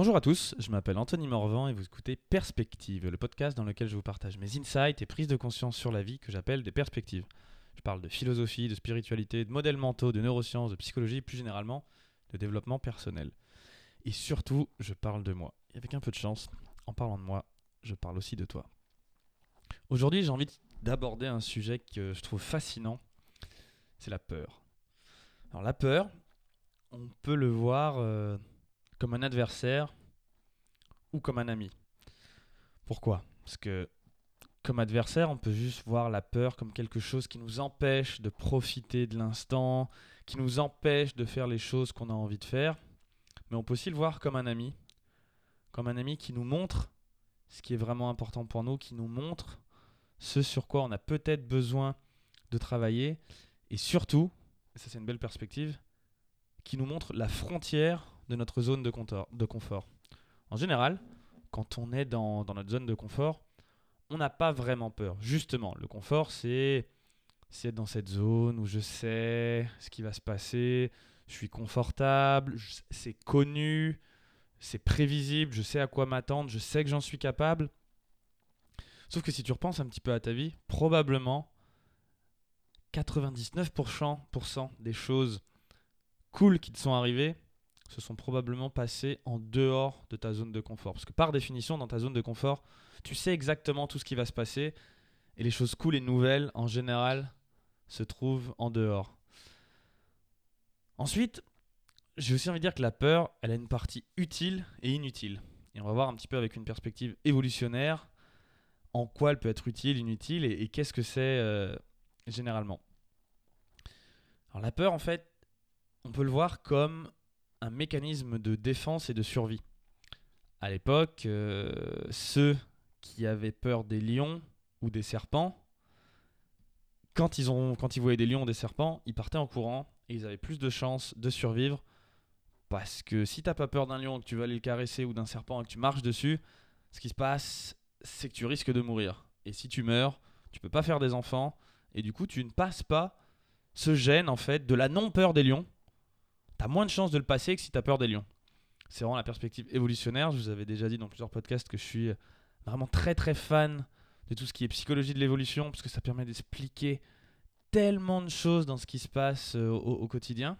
Bonjour à tous, je m'appelle Anthony Morvan et vous écoutez Perspective, le podcast dans lequel je vous partage mes insights et prises de conscience sur la vie que j'appelle des perspectives. Je parle de philosophie, de spiritualité, de modèles mentaux, de neurosciences, de psychologie et plus généralement de développement personnel. Et surtout, je parle de moi. Et avec un peu de chance, en parlant de moi, je parle aussi de toi. Aujourd'hui, j'ai envie d'aborder un sujet que je trouve fascinant, c'est la peur. Alors la peur, on peut le voir euh, comme un adversaire ou comme un ami. Pourquoi? Parce que comme adversaire, on peut juste voir la peur comme quelque chose qui nous empêche de profiter de l'instant, qui nous empêche de faire les choses qu'on a envie de faire. Mais on peut aussi le voir comme un ami, comme un ami qui nous montre ce qui est vraiment important pour nous, qui nous montre ce sur quoi on a peut-être besoin de travailler, et surtout, ça c'est une belle perspective, qui nous montre la frontière de notre zone de, confort. En général, quand on est dans, dans notre zone de confort, on n'a pas vraiment peur. Justement, le confort, c'est être dans cette zone où je sais ce qui va se passer, je suis confortable, c'est connu, c'est prévisible, je sais à quoi m'attendre, je sais que j'en suis capable. Sauf que si tu repenses un petit peu à ta vie, probablement 99% des choses cool qui te sont arrivées se sont probablement passées en dehors de ta zone de confort. Parce que par définition, dans ta zone de confort, tu sais exactement tout ce qui va se passer. Et les choses cool et nouvelles, en général, se trouvent en dehors. Ensuite, j'ai aussi envie de dire que la peur, elle a une partie utile et inutile. Et on va voir un petit peu avec une perspective évolutionnaire en quoi elle peut être utile, inutile et, qu'est-ce que c'est euh, généralement. Alors la peur, en fait, on peut le voir comme un mécanisme de défense et de survie. À l'époque, euh, ceux qui avaient peur des lions ou des serpents, quand ils, ont, quand ils voyaient des lions ou des serpents, ils partaient en courant et ils avaient plus de chances de survivre. Parce que si t'as pas peur d'un lion, que tu vas aller le caresser ou d'un serpent et que tu marches dessus, ce qui se passe, c'est que tu risques de mourir. Et si tu meurs, tu peux pas faire des enfants. Et du coup, tu ne passes pas ce gène, en fait, de la non-peur des lions. Tu as moins de chances de le passer que si tu as peur des lions. C'est vraiment la perspective évolutionnaire. Je vous avais déjà dit dans plusieurs podcasts que je suis vraiment très très fan de tout ce qui est psychologie de l'évolution, parce que ça permet d'expliquer tellement de choses dans ce qui se passe euh, au, quotidien.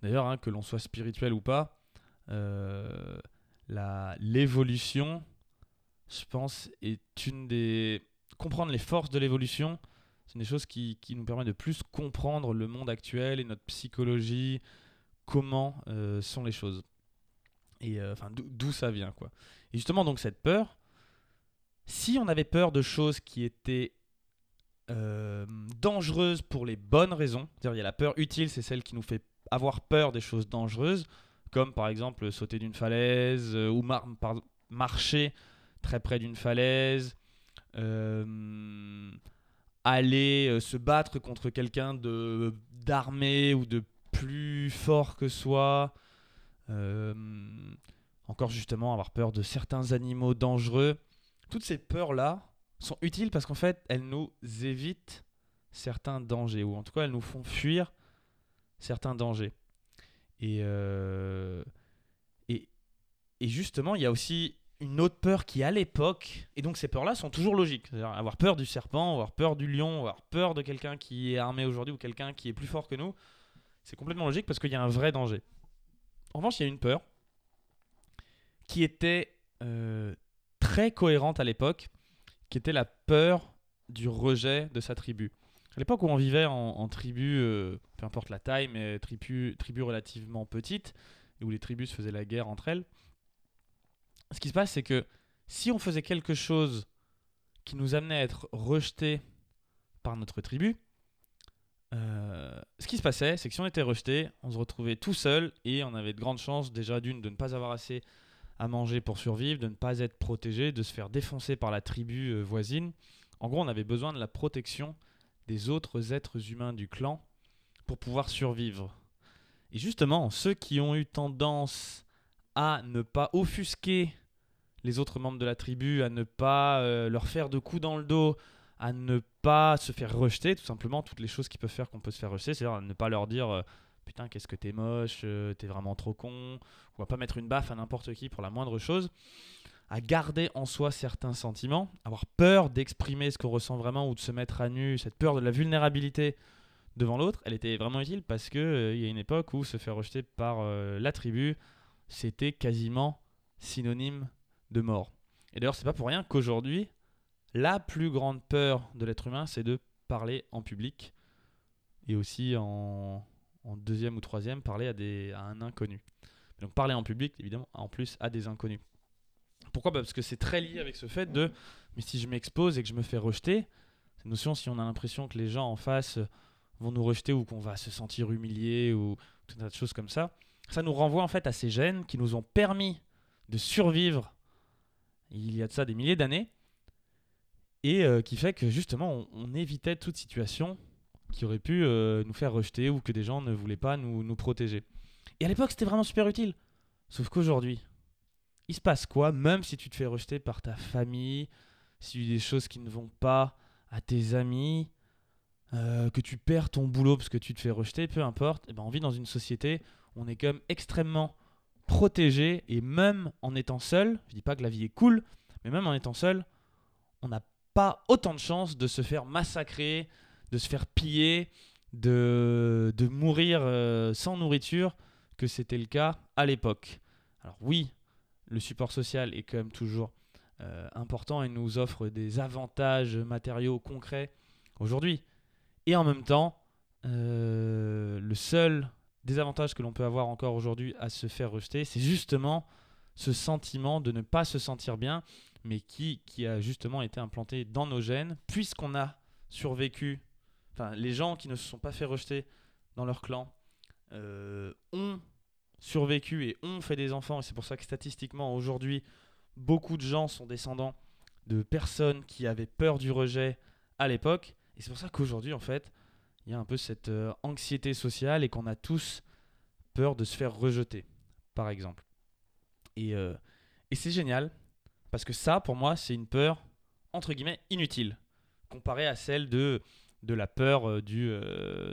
D'ailleurs, hein, que l'on soit spirituel ou pas, euh, l'évolution, je pense, est une des. Comprendre les forces de l'évolution, c'est des choses qui, qui, nous permet de plus comprendre le monde actuel et notre psychologie, comment euh, sont les choses. Et euh, d'où ça vient, quoi. Et justement, donc, cette peur, si on avait peur de choses qui étaient euh, dangereuses pour les bonnes raisons, c'est-à-dire il y a la peur utile, c'est celle qui nous fait avoir peur des choses dangereuses, comme par exemple sauter d'une falaise ou marcher très près d'une falaise, euh, aller euh, se battre contre quelqu'un de d'armé ou de plus fort que soi. Euh, encore justement avoir peur de certains animaux dangereux. Toutes ces peurs-là sont utiles parce qu'en fait, elles nous évitent certains dangers, ou en tout cas, elles nous font fuir certains dangers. Et, et, et justement, il y a aussi une autre peur qui à l'époque, et donc ces peurs-là sont toujours logiques. C'est-à-dire avoir peur du serpent, avoir peur du lion, avoir peur de quelqu'un qui est armé aujourd'hui ou quelqu'un qui est plus fort que nous, c'est complètement logique parce qu'il y a un vrai danger. En revanche, il y a une peur qui était euh, très cohérente à l'époque, qui était la peur du rejet de sa tribu. À l'époque où on vivait en, tribu, euh, peu importe la taille, mais tribu, tribu relativement petite, et où les tribus se faisaient la guerre entre elles, ce qui se passe, c'est que si on faisait quelque chose qui nous amenait à être rejeté par notre tribu, euh, ce qui se passait, c'est que si on était rejeté, on se retrouvait tout seul et on avait de grandes chances déjà d'une de ne pas avoir assez à manger pour survivre, de ne pas être protégé, de se faire défoncer par la tribu euh, voisine. En gros, on avait besoin de la protection des autres êtres humains du clan pour pouvoir survivre. Et justement, ceux qui ont eu tendance à ne pas offusquer les autres membres de la tribu, à ne pas euh, leur faire de coups dans le dos, à ne pas se faire rejeter, tout simplement, toutes les choses qui peuvent faire qu'on peut se faire rejeter, c'est-à-dire à ne pas leur dire euh, putain, qu'est-ce que t'es moche, euh, t'es vraiment trop con, on va pas mettre une baffe à n'importe qui pour la moindre chose, à garder en soi certains sentiments, avoir peur d'exprimer ce qu'on ressent vraiment ou de se mettre à nu, cette peur de la vulnérabilité devant l'autre, elle était vraiment utile parce euh, il y a une époque où se faire rejeter par la tribu, c'était quasiment synonyme de mort. Et d'ailleurs, c'est pas pour rien qu'aujourd'hui, la plus grande peur de l'être humain, c'est de parler en public et aussi en, deuxième ou troisième, parler à, des, à un inconnu. Donc parler en public, évidemment, en plus à des inconnus. Pourquoi? Bah, Parce que c'est très lié avec ce fait de, mais si je m'expose et que je me fais rejeter, cette notion, si on a l'impression que les gens en face vont nous rejeter ou qu'on va se sentir humilié ou tout un tas de choses comme ça, ça nous renvoie en fait à ces gènes qui nous ont permis de survivre il y a de ça des milliers d'années et euh, qui fait que justement on, évitait toute situation qui aurait pu euh, nous faire rejeter ou que des gens ne voulaient pas nous, protéger. Et à l'époque, c'était vraiment super utile. Sauf qu'aujourd'hui, il se passe quoi, même si tu te fais rejeter par ta famille, si tu as des choses qui ne vont pas à tes amis, euh, que tu perds ton boulot parce que tu te fais rejeter, peu importe, et eh ben on vit dans une société on est quand même extrêmement protégé et même en étant seul, je dis pas que la vie est cool, mais même en étant seul, on n'a pas autant de chances de se faire massacrer, de se faire piller, de, mourir euh, sans nourriture que c'était le cas à l'époque. Alors oui, le support social est quand même toujours euh, important et nous offre des avantages matériaux concrets aujourd'hui. Et en même temps, euh, le seul désavantage que l'on peut avoir encore aujourd'hui à se faire rejeter, c'est justement ce sentiment de ne pas se sentir bien, mais qui, qui a justement été implanté dans nos gènes, puisqu'on a survécu enfin, les gens qui ne se sont pas fait rejeter dans leur clan euh, ont survécu et ont fait des enfants. Et c'est pour ça que statistiquement, aujourd'hui, beaucoup de gens sont descendants de personnes qui avaient peur du rejet à l'époque. Et c'est pour ça qu'aujourd'hui, en fait, il y a un peu cette euh, anxiété sociale et qu'on a tous peur de se faire rejeter, par exemple. Et, euh, et c'est génial, parce que ça, pour moi, c'est une peur, entre guillemets, inutile, comparée à celle de de la peur euh, du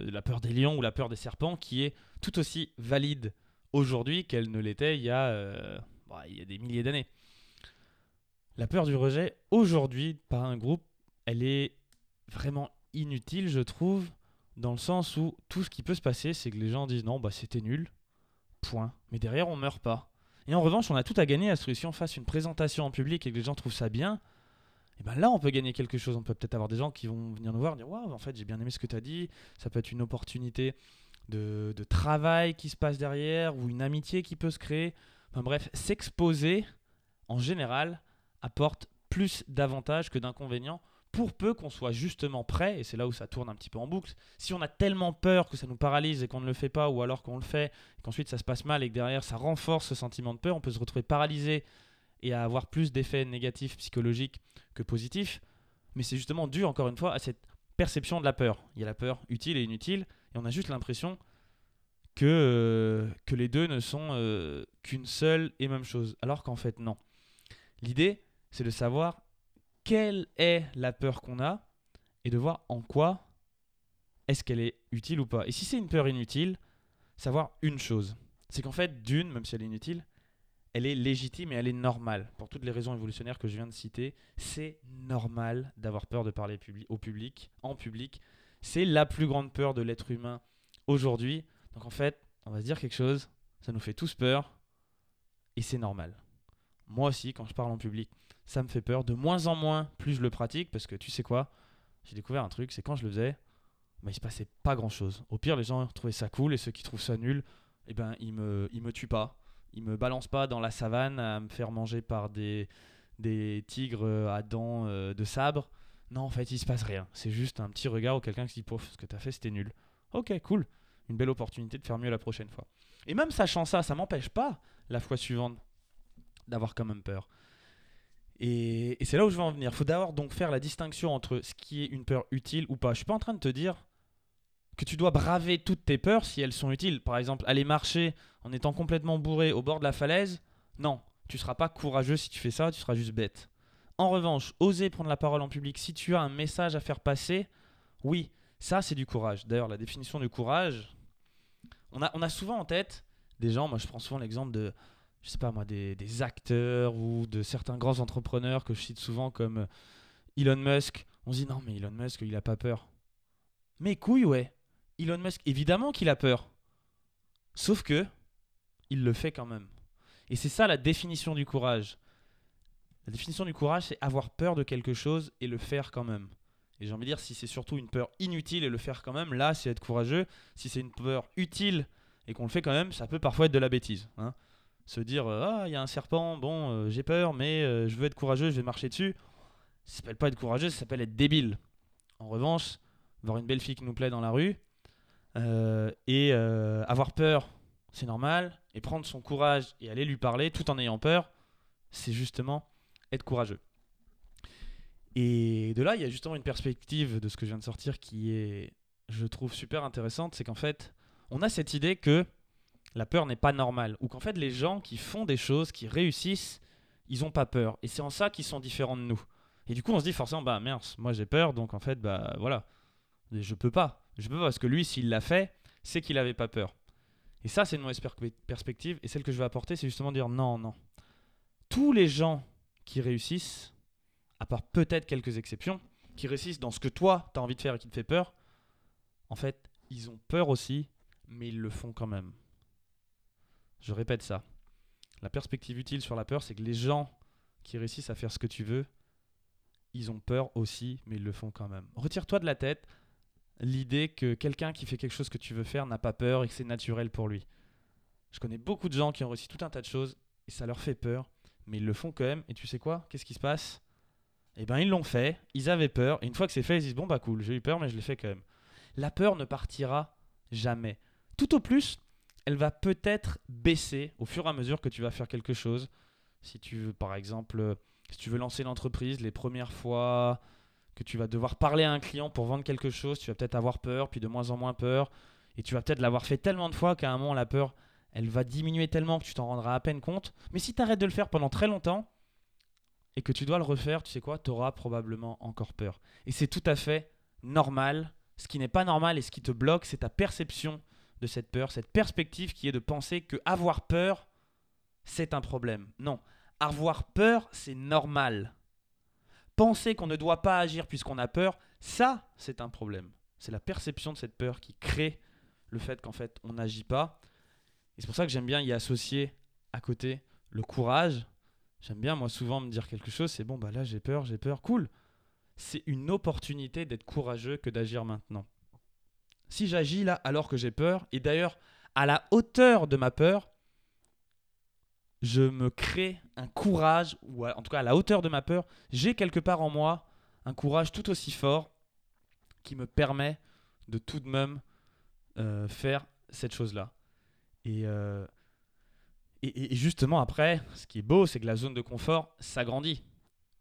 la peur des lions ou la peur des serpents qui est tout aussi valide aujourd'hui qu'elle ne l'était il bah, il y a des milliers d'années. La peur du rejet aujourd'hui par un groupe, elle est vraiment inutile, je trouve, dans le sens où tout ce qui peut se passer, c'est que les gens disent non, bah c'était nul, point. Mais derrière, on meurt pas. Et en revanche, on a tout à gagner à ce que si on fasse une présentation en public et que les gens trouvent ça bien, et ben là, on peut gagner quelque chose. On peut peut-être avoir des gens qui vont venir nous voir et dire Waouh, en fait, j'ai bien aimé ce que tu as dit. Ça peut être une opportunité de, de, travail qui se passe derrière ou une amitié qui peut se créer. Enfin bref, s'exposer, en général, apporte plus d'avantages que d'inconvénients pour peu qu'on soit justement prêt, et c'est là où ça tourne un petit peu en boucle, si on a tellement peur que ça nous paralyse et qu'on ne le fait pas, ou alors qu'on le fait, et qu'ensuite ça se passe mal et que derrière ça renforce ce sentiment de peur, on peut se retrouver paralysé et à avoir plus d'effets négatifs psychologiques que positifs. Mais c'est justement dû, encore une fois, à cette perception de la peur. Il y a la peur utile et inutile, et on a juste l'impression que, euh, que les deux ne sont euh, qu'une seule et même chose. Alors qu'en fait, non. L'idée, c'est de savoir quelle est la peur qu'on a et de voir en quoi est-ce qu'elle est utile ou pas. Et si c'est une peur inutile, savoir une chose. C'est qu'en fait, d'une, même si elle est inutile, elle est légitime et elle est normale. Pour toutes les raisons évolutionnaires que je viens de citer, c'est normal d'avoir peur de parler au public, en public. C'est la plus grande peur de l'être humain aujourd'hui. Donc en fait, on va se dire quelque chose, ça nous fait tous peur, et c'est normal. Moi aussi, quand je parle en public, ça me fait peur. De moins en moins, plus je le pratique, parce que tu sais quoi, j'ai découvert un truc, c'est quand je le faisais, bah, il se passait pas grand chose. Au pire, les gens trouvaient ça cool, et ceux qui trouvent ça nul, eh ben, ils me, ils me tuent pas il me balance pas dans la savane à me faire manger par des, des tigres euh, à dents euh, de sabre. Non, en fait, il se passe rien. C'est juste un petit regard ou quelqu'un qui dit Pouf, ce que tu as fait, c'était nul. Ok, cool. Une belle opportunité de faire mieux la prochaine fois. Et même sachant ça, ça m'empêche pas la fois suivante d'avoir quand même peur. Et, c'est là où je veux en venir. Il faut d'abord donc faire la distinction entre ce qui est une peur utile ou pas. Je suis pas en train de te dire que tu dois braver toutes tes peurs si elles sont utiles. Par exemple, aller marcher en étant complètement bourré au bord de la falaise, non, tu seras pas courageux si tu fais ça, tu seras juste bête. En revanche, oser prendre la parole en public si tu as un message à faire passer, oui, ça c'est du courage. D'ailleurs, la définition du courage, On a, on a souvent en tête des gens, moi je prends souvent l'exemple de, je sais pas moi, des, des acteurs ou de certains grands entrepreneurs que je cite souvent comme euh, Elon Musk. On se dit non mais Elon Musk il a pas peur. Mais couille ouais. Elon Musk évidemment qu'il a peur. Sauf que il le fait quand même. Et c'est ça la définition du courage. La définition du courage, c'est avoir peur de quelque chose et le faire quand même. Et j'ai envie de dire, si c'est surtout une peur inutile et le faire quand même, là, c'est être courageux. Si c'est une peur utile et qu'on le fait quand même, ça peut parfois être de la bêtise. Hein. Se dire, euh, ah, il y a un serpent, bon, euh, j'ai peur, mais euh, je veux être courageux, je vais marcher dessus. Ça s'appelle pas être courageux, ça s'appelle être débile. En revanche, voir une belle fille qui nous plaît dans la rue et avoir peur, c'est normal. Et prendre son courage et aller lui parler tout en ayant peur, c'est justement être courageux. Et de là, il y a justement une perspective de ce que je viens de sortir qui est, je trouve, super intéressante. C'est qu'en fait, on a cette idée que la peur n'est pas normale. Ou qu'en fait, les gens qui font des choses, qui réussissent, ils n'ont pas peur. Et c'est en ça qu'ils sont différents de nous. Et du coup, on se dit forcément, bah merde, moi j'ai peur, donc en fait, bah voilà, je peux pas. Je peux pas parce que lui, s'il l'a fait, c'est qu'il n'avait pas peur. Et ça, c'est une mauvaise perspective. Et celle que je vais apporter, c'est justement dire non, non. Tous les gens qui réussissent, à part peut-être quelques exceptions, qui réussissent dans ce que toi, tu as envie de faire et qui te fait peur, en fait, ils ont peur aussi, mais ils le font quand même. Je répète ça. La perspective utile sur la peur, c'est que les gens qui réussissent à faire ce que tu veux, ils ont peur aussi, mais ils le font quand même. Retire-toi de la tête l'idée que quelqu'un qui fait quelque chose que tu veux faire n'a pas peur et que c'est naturel pour lui. Je connais beaucoup de gens qui ont réussi tout un tas de choses et ça leur fait peur, mais ils le font quand même. Et tu sais quoi? Qu'est-ce qui se passe? Eh bien, ils l'ont fait, ils avaient peur, et une fois que c'est fait, ils disent Bon, bah cool, j'ai eu peur, mais je l'ai fait quand même. La peur ne partira jamais. Tout au plus, elle va peut-être baisser au fur et à mesure que tu vas faire quelque chose. Si tu veux, par exemple, si tu veux lancer l'entreprise, les premières fois que tu vas devoir parler à un client pour vendre quelque chose, tu vas peut-être avoir peur, puis de moins en moins peur. Et tu vas peut-être l'avoir fait tellement de fois qu'à un moment, la peur, elle va diminuer tellement que tu t'en rendras à peine compte. Mais si tu arrêtes de le faire pendant très longtemps et que tu dois le refaire, tu sais quoi, tu auras probablement encore peur. Et c'est tout à fait normal. Ce qui n'est pas normal et ce qui te bloque, c'est ta perception de cette peur, cette perspective qui est de penser que avoir peur, c'est un problème. Non, avoir peur, c'est normal. Penser qu'on ne doit pas agir puisqu'on a peur, ça, c'est un problème. C'est la perception de cette peur qui crée le fait qu'en fait, on n'agit pas c'est pour ça que j'aime bien y associer à côté le courage. J'aime bien, moi, souvent me dire quelque chose, c'est bon, bah là, j'ai peur, j'ai peur, cool. C'est une opportunité d'être courageux que d'agir maintenant. Si j'agis là alors que j'ai peur, et d'ailleurs, à la hauteur de ma peur, je me crée un courage, ou en tout cas à la hauteur de ma peur, j'ai quelque part en moi un courage tout aussi fort qui me permet de tout de même euh, faire cette chose-là. Euh, et, et, justement, après, ce qui est beau, c'est que la zone de confort s'agrandit.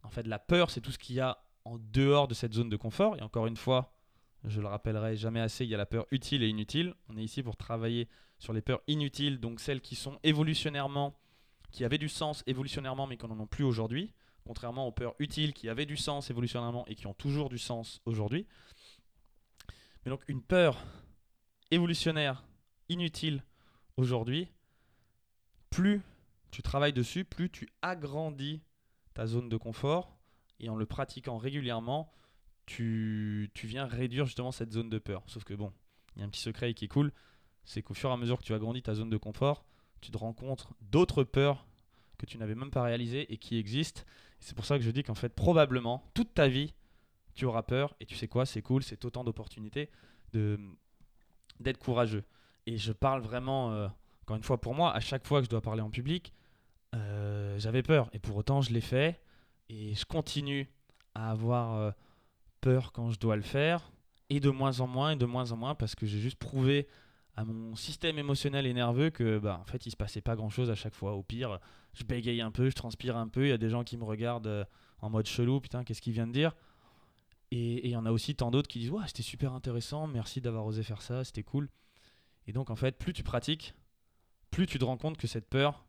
En fait, la peur, c'est tout ce qu'il y a en dehors de cette zone de confort. Et encore une fois, je le rappellerai jamais assez, il y a la peur utile et inutile. On est ici pour travailler sur les peurs inutiles, donc celles qui sont évolutionnairement, qui avaient du sens évolutionnairement, mais qui n'en ont plus aujourd'hui. Contrairement aux peurs utiles qui avaient du sens évolutionnairement et qui ont toujours du sens aujourd'hui. Mais donc une peur évolutionnaire inutile aujourd'hui, plus tu travailles dessus, plus tu agrandis ta zone de confort et en le pratiquant régulièrement, tu, viens réduire justement cette zone de peur. Sauf que bon, il y a un petit secret qui est cool, c'est qu'au fur et à mesure que tu agrandis ta zone de confort, tu te rencontres d'autres peurs que tu n'avais même pas réalisées et qui existent. C'est pour ça que je dis qu'en fait, probablement, toute ta vie, tu auras peur. Et tu sais quoi, c'est cool, c'est autant d'opportunités d'être courageux. Et je parle vraiment, euh, encore une fois pour moi, à chaque fois que je dois parler en public, euh, j'avais peur. Et pour autant, je l'ai fait. Et je continue à avoir euh, peur quand je dois le faire. Et de moins en moins, et de moins en moins, parce que j'ai juste prouvé à mon système émotionnel et nerveux que bah, en fait il se passait pas grand chose à chaque fois. Au pire, je bégaye un peu, je transpire un peu, il y a des gens qui me regardent en mode chelou, putain, qu'est-ce qu'il vient de dire? Et il y en a aussi tant d'autres qui disent Ouais, c'était super intéressant, merci d'avoir osé faire ça, c'était cool. Et donc en fait, plus tu pratiques, plus tu te rends compte que cette peur,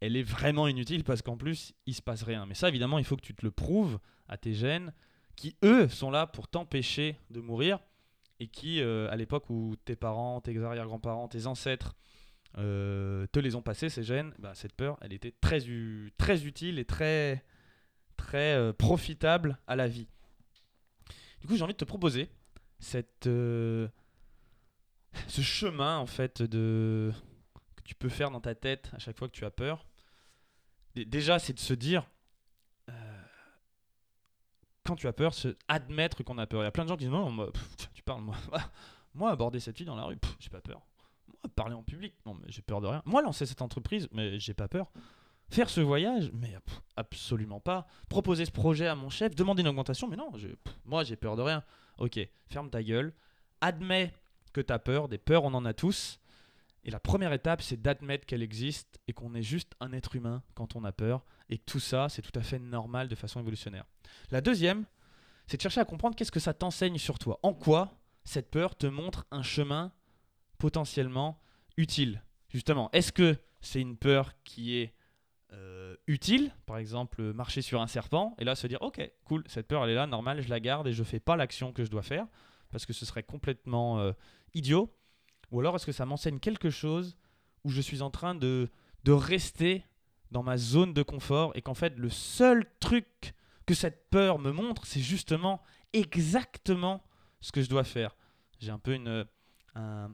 elle est vraiment inutile parce qu'en plus, il se passe rien. Mais ça, évidemment, il faut que tu te le prouves à tes gènes qui, eux, sont là pour t'empêcher de mourir. et qui, euh, à l'époque où tes parents, tes arrière-grands-parents, tes ancêtres euh, te les ont passés, ces gènes, bah, cette peur, elle était très, utile et très, très euh, profitable à la vie. Du coup, j'ai envie de te proposer cette, ce chemin en fait de que tu peux faire dans ta tête à chaque fois que tu as peur. Déjà, c'est de se dire quand tu as peur, se admettre qu'on a peur. Il y a plein de gens qui disent non, moi, tu parles, moi, moi aborder cette fille dans la rue, j'ai pas peur. Moi parler en public, non, mais j'ai peur de rien. Moi lancer cette entreprise, mais j'ai pas peur. Faire ce voyage, mais absolument pas. Proposer ce projet à mon chef, demander une augmentation, mais non, moi j'ai peur de rien. Ok, ferme ta gueule, admets que tu as peur, des peurs on en a tous. Et la première étape, c'est d'admettre qu'elle existe et qu'on est juste un être humain quand on a peur et que tout ça, c'est tout à fait normal de façon évolutionnaire. La deuxième, c'est de chercher à comprendre qu'est-ce que ça t'enseigne sur toi. En quoi cette peur te montre un chemin potentiellement utile? Justement, est-ce que c'est une peur qui est euh, utile, par exemple marcher sur un serpent, et là se dire ok, cool, cette peur elle est là, normale, je la garde et je fais pas l'action que je dois faire, parce que ce serait complètement euh, idiot. Ou alors est-ce que ça m'enseigne quelque chose où je suis en train de, rester dans ma zone de confort et qu'en fait le seul truc que cette peur me montre, c'est justement exactement ce que je dois faire. J'ai un peu une, un,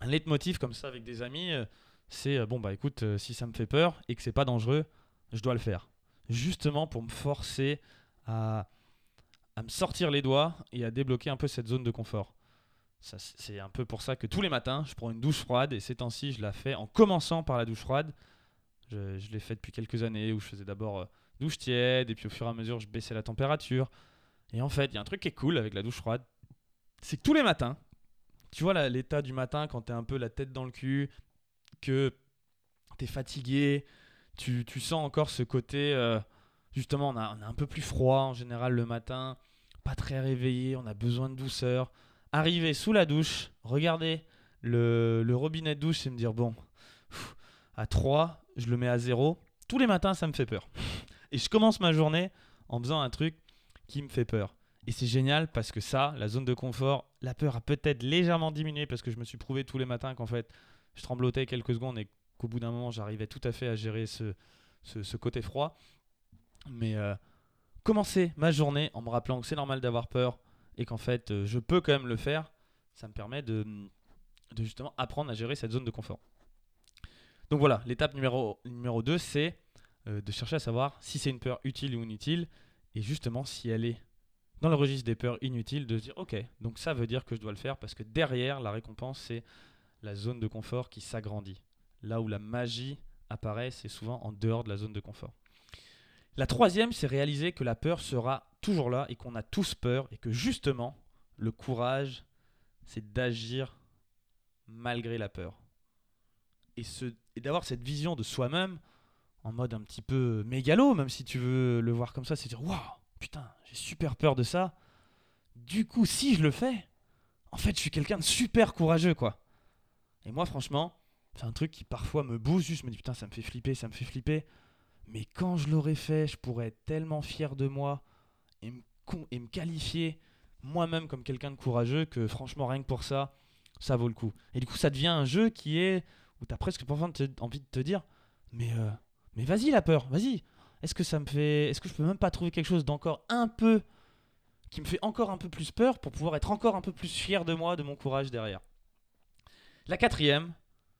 un leitmotiv comme ça avec des amis, euh, c'est euh, bon bah écoute, euh, si ça me fait peur et que c'est pas dangereux, je dois le faire. Justement pour me forcer à, à me sortir les doigts et à débloquer un peu cette zone de confort. C'est un peu pour ça que tous les matins, je prends une douche froide et ces temps-ci, je la fais en commençant par la douche froide. Je, l'ai fait depuis quelques années où je faisais d'abord douche tiède et puis au fur et à mesure, je baissais la température. Et en fait, il y a un truc qui est cool avec la douche froide, c'est que tous les matins, tu vois l'état du matin quand tu es un peu la tête dans le cul, que tu es fatigué, tu, tu, sens encore ce côté, euh, justement, on a, on a un peu plus froid en général le matin, pas très réveillé, on a besoin de douceur arriver sous la douche, regarder le, robinet de douche et me dire bon, à 3, je le mets à 0. Tous les matins, ça me fait peur. Et je commence ma journée en faisant un truc qui me fait peur. Et c'est génial parce que ça, la zone de confort, la peur a peut-être légèrement diminué parce que je me suis prouvé tous les matins qu'en fait, je tremblotais quelques secondes et qu'au bout d'un moment, j'arrivais tout à fait à gérer ce, côté froid. Mais euh, commencer ma journée en me rappelant que c'est normal d'avoir peur, et qu'en fait euh, je peux quand même le faire, ça me permet de, justement apprendre à gérer cette zone de confort. Donc voilà, l'étape numéro, numéro 2, c'est euh, de chercher à savoir si c'est une peur utile ou inutile, et justement si elle est dans le registre des peurs inutiles, de se dire ok, donc ça veut dire que je dois le faire, parce que derrière, la récompense, c'est la zone de confort qui s'agrandit. Là où la magie apparaît, c'est souvent en dehors de la zone de confort. La troisième, c'est réaliser que la peur sera toujours là et qu'on a tous peur et que justement, le courage, c'est d'agir malgré la peur. Et, d'avoir cette vision de soi-même en mode un petit peu mégalo, même si tu veux le voir comme ça, c'est dire Waouh, putain, j'ai super peur de ça. Du coup, si je le fais, en fait, je suis quelqu'un de super courageux, quoi. Et moi, franchement, c'est un truc qui parfois me booste, juste me dit Putain, ça me fait flipper, ça me fait flipper. Mais quand je l'aurais fait, je pourrais être tellement fier de moi et me, qualifier moi-même comme quelqu'un de courageux que franchement, rien que pour ça, ça vaut le coup. Et du coup, ça devient un jeu qui est où tu as presque envie de te dire Mais, euh, mais vas-y, la peur, vas-y. Est-ce que ça me fait. Est-ce que je peux même pas trouver quelque chose d'encore un peu. qui me fait encore un peu plus peur pour pouvoir être encore un peu plus fier de moi, de mon courage derrière? La quatrième,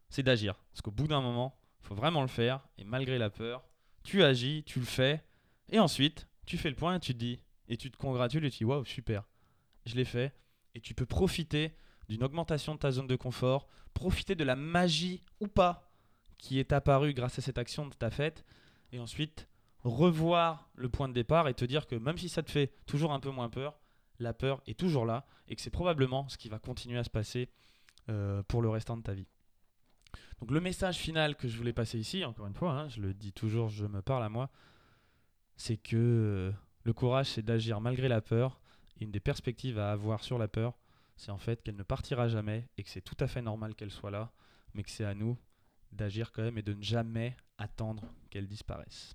c'est d'agir. Parce qu'au bout d'un moment, il faut vraiment le faire. Et malgré la peur, tu agis, tu le fais, et ensuite, tu fais le point tu te dis, et tu te congratules et tu dis, waouh, super, je l'ai fait. Et tu peux profiter d'une augmentation de ta zone de confort, profiter de la magie ou pas qui est apparue grâce à cette action que tu as faite, et ensuite revoir le point de départ et te dire que même si ça te fait toujours un peu moins peur, la peur est toujours là et que c'est probablement ce qui va continuer à se passer euh, pour le restant de ta vie. Donc le message final que je voulais passer ici, encore une fois, hein, je le dis toujours, je me parle à moi, c'est que euh, le courage, c'est d'agir malgré la peur. Une des perspectives à avoir sur la peur, c'est en fait qu'elle ne partira jamais et que c'est tout à fait normal qu'elle soit là, mais que c'est à nous d'agir quand même et de ne jamais attendre qu'elle disparaisse.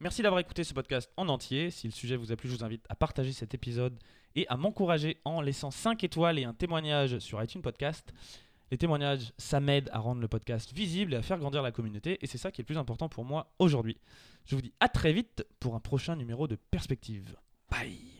Merci d'avoir écouté ce podcast en entier. Si le sujet vous a plu, je vous invite à partager cet épisode et à m'encourager en laissant 5 étoiles et un témoignage sur iTunes Podcast. Les témoignages, ça m'aide à rendre le podcast visible et à faire grandir la communauté. Et c'est ça qui est le plus important pour moi aujourd'hui. Je vous dis à très vite pour un prochain numéro de Perspective. Bye